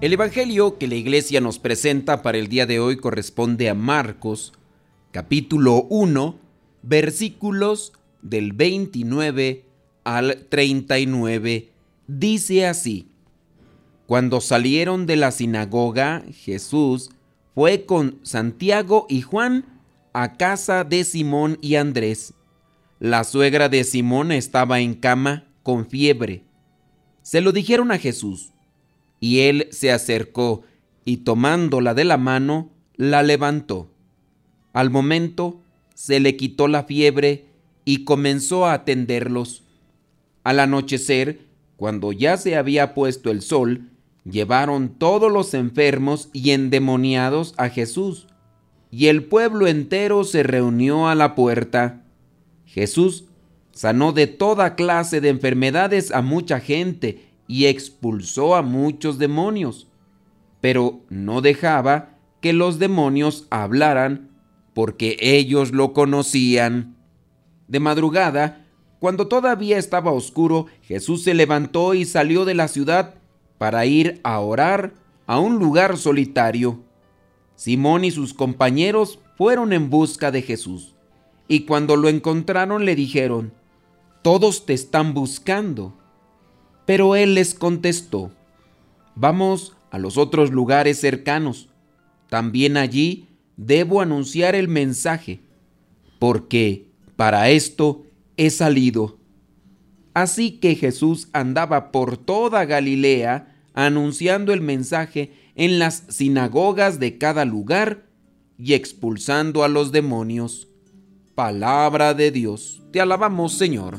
El Evangelio que la iglesia nos presenta para el día de hoy corresponde a Marcos, capítulo 1, versículos del 29 al 39. Dice así, Cuando salieron de la sinagoga, Jesús fue con Santiago y Juan a casa de Simón y Andrés. La suegra de Simón estaba en cama con fiebre. Se lo dijeron a Jesús y él se acercó y tomándola de la mano, la levantó. Al momento se le quitó la fiebre y comenzó a atenderlos. Al anochecer, cuando ya se había puesto el sol, llevaron todos los enfermos y endemoniados a Jesús, y el pueblo entero se reunió a la puerta. Jesús sanó de toda clase de enfermedades a mucha gente y expulsó a muchos demonios, pero no dejaba que los demonios hablaran porque ellos lo conocían. De madrugada, cuando todavía estaba oscuro, Jesús se levantó y salió de la ciudad para ir a orar a un lugar solitario. Simón y sus compañeros fueron en busca de Jesús, y cuando lo encontraron le dijeron, Todos te están buscando. Pero él les contestó, vamos a los otros lugares cercanos. También allí debo anunciar el mensaje, porque para esto he salido. Así que Jesús andaba por toda Galilea anunciando el mensaje en las sinagogas de cada lugar y expulsando a los demonios. Palabra de Dios. Te alabamos, Señor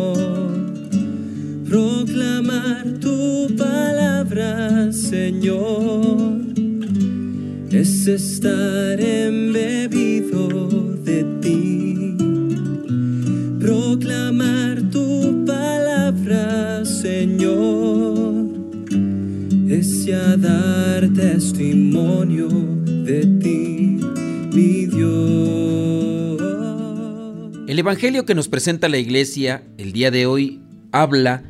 Es estar embebido de ti, proclamar tu palabra, Señor, ya dar testimonio de ti, mi Dios. El Evangelio que nos presenta la iglesia el día de hoy habla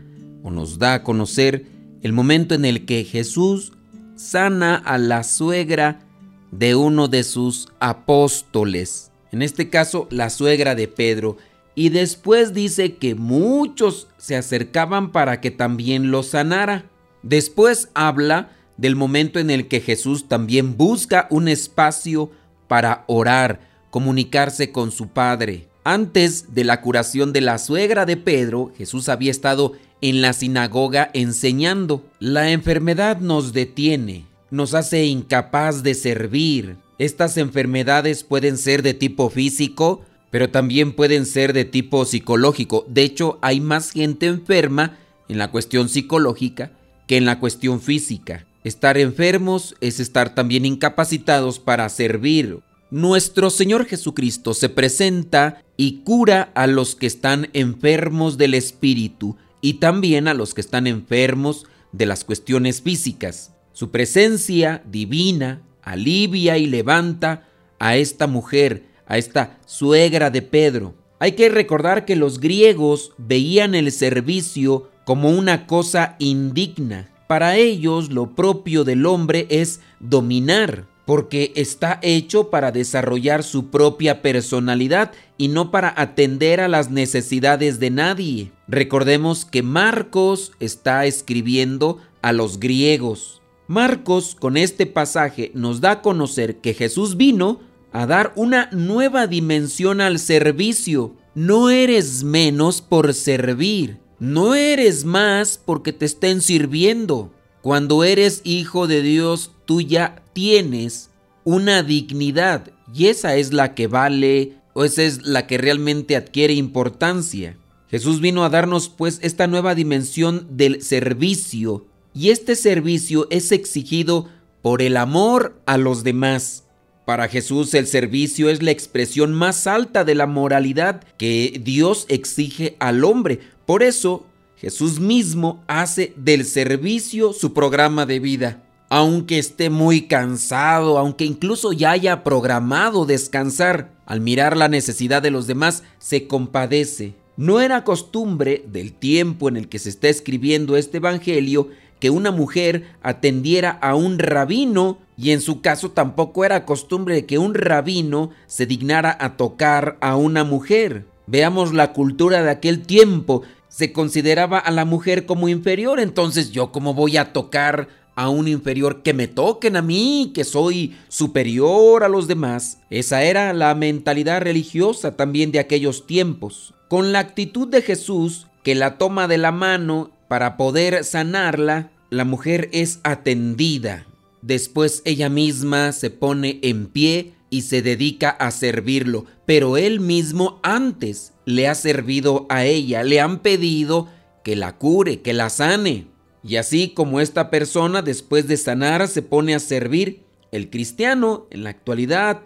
o nos da a conocer el momento en el que Jesús sana a la suegra de uno de sus apóstoles, en este caso la suegra de Pedro, y después dice que muchos se acercaban para que también lo sanara. Después habla del momento en el que Jesús también busca un espacio para orar, comunicarse con su Padre. Antes de la curación de la suegra de Pedro, Jesús había estado en la sinagoga enseñando. La enfermedad nos detiene, nos hace incapaz de servir. Estas enfermedades pueden ser de tipo físico, pero también pueden ser de tipo psicológico. De hecho, hay más gente enferma en la cuestión psicológica que en la cuestión física. Estar enfermos es estar también incapacitados para servir. Nuestro Señor Jesucristo se presenta y cura a los que están enfermos del espíritu y también a los que están enfermos de las cuestiones físicas. Su presencia divina alivia y levanta a esta mujer, a esta suegra de Pedro. Hay que recordar que los griegos veían el servicio como una cosa indigna. Para ellos lo propio del hombre es dominar, porque está hecho para desarrollar su propia personalidad y no para atender a las necesidades de nadie. Recordemos que Marcos está escribiendo a los griegos. Marcos con este pasaje nos da a conocer que Jesús vino a dar una nueva dimensión al servicio. No eres menos por servir. no eres más porque te estén sirviendo. Cuando eres hijo de Dios, tú ya tienes una dignidad y esa es la que vale o esa es la que realmente adquiere importancia. Jesús vino a darnos pues esta nueva dimensión del servicio y este servicio es exigido por el amor a los demás. Para Jesús el servicio es la expresión más alta de la moralidad que Dios exige al hombre. Por eso Jesús mismo hace del servicio su programa de vida. Aunque esté muy cansado, aunque incluso ya haya programado descansar, al mirar la necesidad de los demás, se compadece. No era costumbre del tiempo en el que se está escribiendo este Evangelio que una mujer atendiera a un rabino y en su caso tampoco era costumbre que un rabino se dignara a tocar a una mujer. Veamos la cultura de aquel tiempo. Se consideraba a la mujer como inferior, entonces yo como voy a tocar a un inferior que me toquen a mí, que soy superior a los demás. Esa era la mentalidad religiosa también de aquellos tiempos. Con la actitud de Jesús, que la toma de la mano para poder sanarla, la mujer es atendida. Después ella misma se pone en pie y se dedica a servirlo, pero él mismo antes le ha servido a ella, le han pedido que la cure, que la sane. Y así como esta persona después de sanar se pone a servir, el cristiano en la actualidad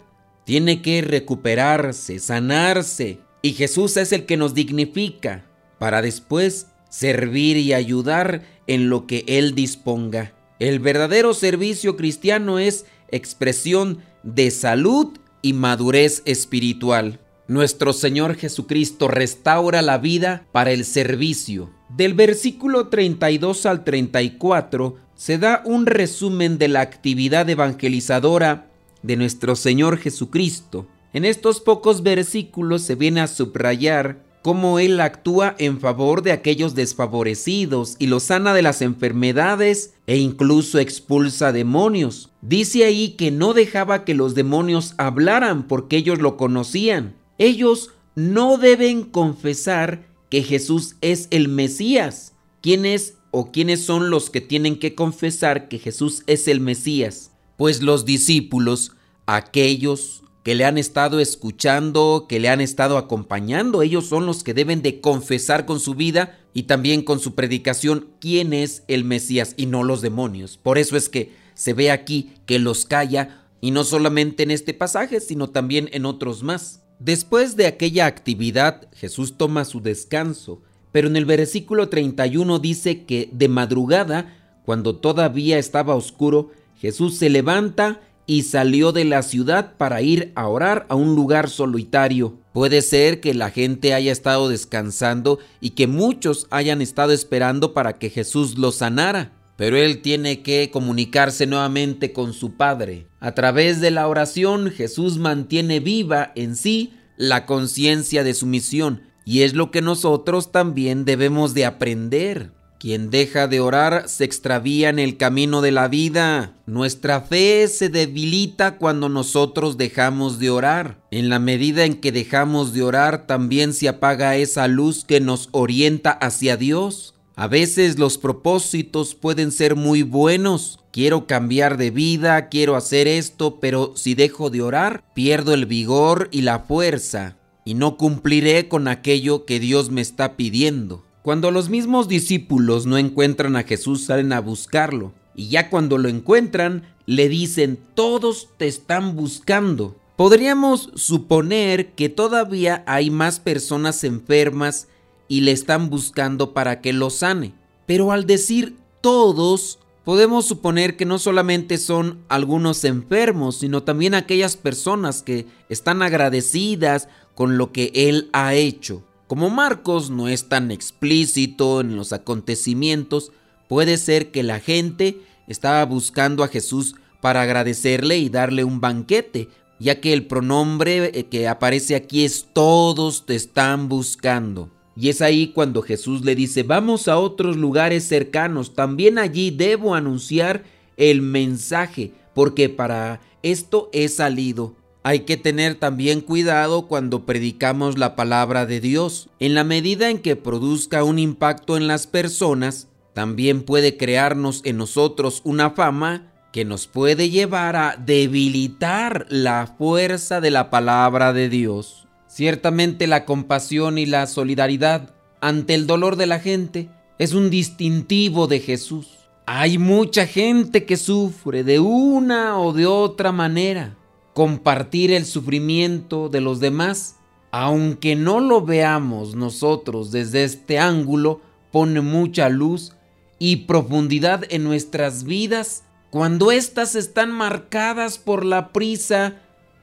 tiene que recuperarse, sanarse. Y Jesús es el que nos dignifica para después servir y ayudar en lo que Él disponga. El verdadero servicio cristiano es expresión de salud y madurez espiritual. Nuestro Señor Jesucristo restaura la vida para el servicio. Del versículo 32 al 34 se da un resumen de la actividad evangelizadora de nuestro Señor Jesucristo. En estos pocos versículos se viene a subrayar cómo Él actúa en favor de aquellos desfavorecidos y los sana de las enfermedades e incluso expulsa demonios. Dice ahí que no dejaba que los demonios hablaran porque ellos lo conocían. Ellos no deben confesar que Jesús es el Mesías. ¿Quién es o quiénes son los que tienen que confesar que Jesús es el Mesías? Pues los discípulos, aquellos que le han estado escuchando, que le han estado acompañando. Ellos son los que deben de confesar con su vida y también con su predicación quién es el Mesías y no los demonios. Por eso es que se ve aquí que los calla y no solamente en este pasaje, sino también en otros más. Después de aquella actividad, Jesús toma su descanso, pero en el versículo 31 dice que de madrugada, cuando todavía estaba oscuro, Jesús se levanta y salió de la ciudad para ir a orar a un lugar solitario. Puede ser que la gente haya estado descansando y que muchos hayan estado esperando para que Jesús los sanara. Pero él tiene que comunicarse nuevamente con su Padre. A través de la oración Jesús mantiene viva en sí la conciencia de su misión y es lo que nosotros también debemos de aprender. Quien deja de orar se extravía en el camino de la vida. Nuestra fe se debilita cuando nosotros dejamos de orar. En la medida en que dejamos de orar, también se apaga esa luz que nos orienta hacia Dios. A veces los propósitos pueden ser muy buenos. Quiero cambiar de vida, quiero hacer esto, pero si dejo de orar, pierdo el vigor y la fuerza y no cumpliré con aquello que Dios me está pidiendo. Cuando los mismos discípulos no encuentran a Jesús, salen a buscarlo. Y ya cuando lo encuentran, le dicen, todos te están buscando. Podríamos suponer que todavía hay más personas enfermas y le están buscando para que lo sane. Pero al decir todos, podemos suponer que no solamente son algunos enfermos, sino también aquellas personas que están agradecidas con lo que Él ha hecho. Como Marcos no es tan explícito en los acontecimientos, puede ser que la gente estaba buscando a Jesús para agradecerle y darle un banquete, ya que el pronombre eh, que aparece aquí es todos te están buscando. Y es ahí cuando Jesús le dice, vamos a otros lugares cercanos, también allí debo anunciar el mensaje, porque para esto he salido. Hay que tener también cuidado cuando predicamos la palabra de Dios. En la medida en que produzca un impacto en las personas, también puede crearnos en nosotros una fama que nos puede llevar a debilitar la fuerza de la palabra de Dios. Ciertamente la compasión y la solidaridad ante el dolor de la gente es un distintivo de Jesús. Hay mucha gente que sufre de una o de otra manera compartir el sufrimiento de los demás, aunque no lo veamos nosotros desde este ángulo, pone mucha luz y profundidad en nuestras vidas cuando éstas están marcadas por la prisa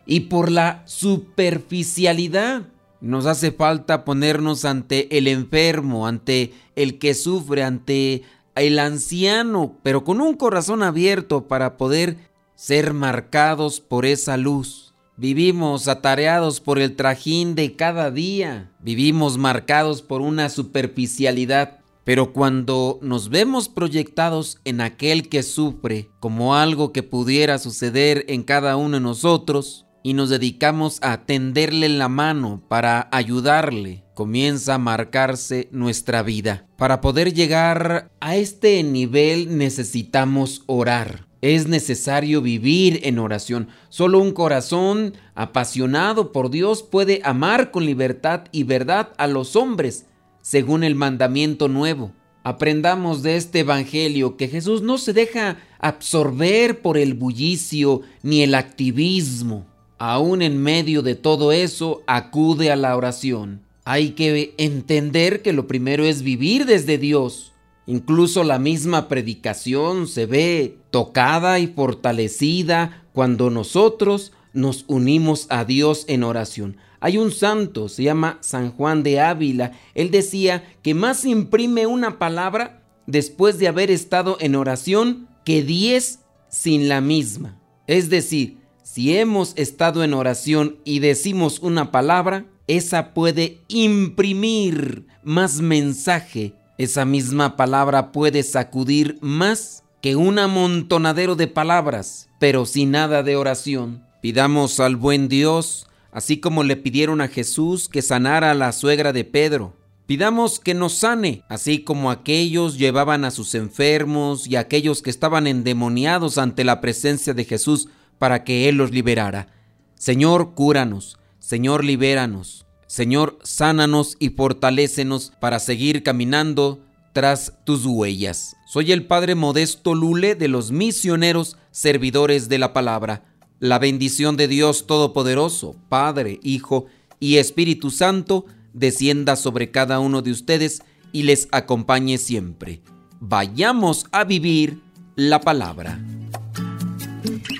y por la superficialidad. Nos hace falta ponernos ante el enfermo, ante el que sufre, ante el anciano, pero con un corazón abierto para poder ser marcados por esa luz. Vivimos atareados por el trajín de cada día, vivimos marcados por una superficialidad, pero cuando nos vemos proyectados en aquel que sufre como algo que pudiera suceder en cada uno de nosotros, y nos dedicamos a tenderle la mano para ayudarle, comienza a marcarse nuestra vida. Para poder llegar a este nivel necesitamos orar es necesario vivir en oración. Solo un corazón apasionado por Dios puede amar con libertad y verdad a los hombres, según el mandamiento nuevo. Aprendamos de este Evangelio que Jesús no se deja absorber por el bullicio ni el activismo. Aún en medio de todo eso, acude a la oración. Hay que entender que lo primero es vivir desde Dios Incluso la misma predicación se ve tocada y fortalecida cuando nosotros nos unimos a Dios en oración. Hay un santo, se llama San Juan de Ávila. Él decía que más imprime una palabra después de haber estado en oración que diez sin la misma. Es decir, si hemos estado en oración y decimos una palabra, esa puede imprimir más mensaje esa misma palabra puede sacudir más que un amontonadero de palabras, pero sin nada de oración. Pidamos al buen Dios, así como le pidieron a Jesús que sanara a la suegra de Pedro. Pidamos que nos sane, así como aquellos llevaban a sus enfermos y aquellos que estaban endemoniados ante la presencia de Jesús para que Él los liberara. Señor, cúranos. Señor, libéranos. Señor, sánanos y fortalécenos para seguir caminando tras tus huellas. Soy el Padre Modesto Lule de los misioneros servidores de la palabra. La bendición de Dios Todopoderoso, Padre, Hijo y Espíritu Santo, descienda sobre cada uno de ustedes y les acompañe siempre. Vayamos a vivir la palabra.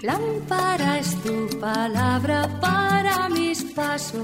Lámpara es tu palabra para mis pasos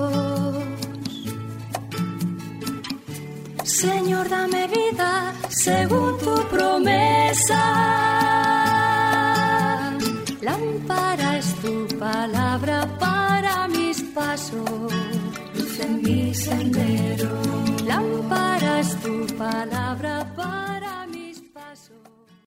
Dame vida según tu promesa. Lámpara es tu palabra para mis pasos, luz en mi sendero. Lámpara es tu palabra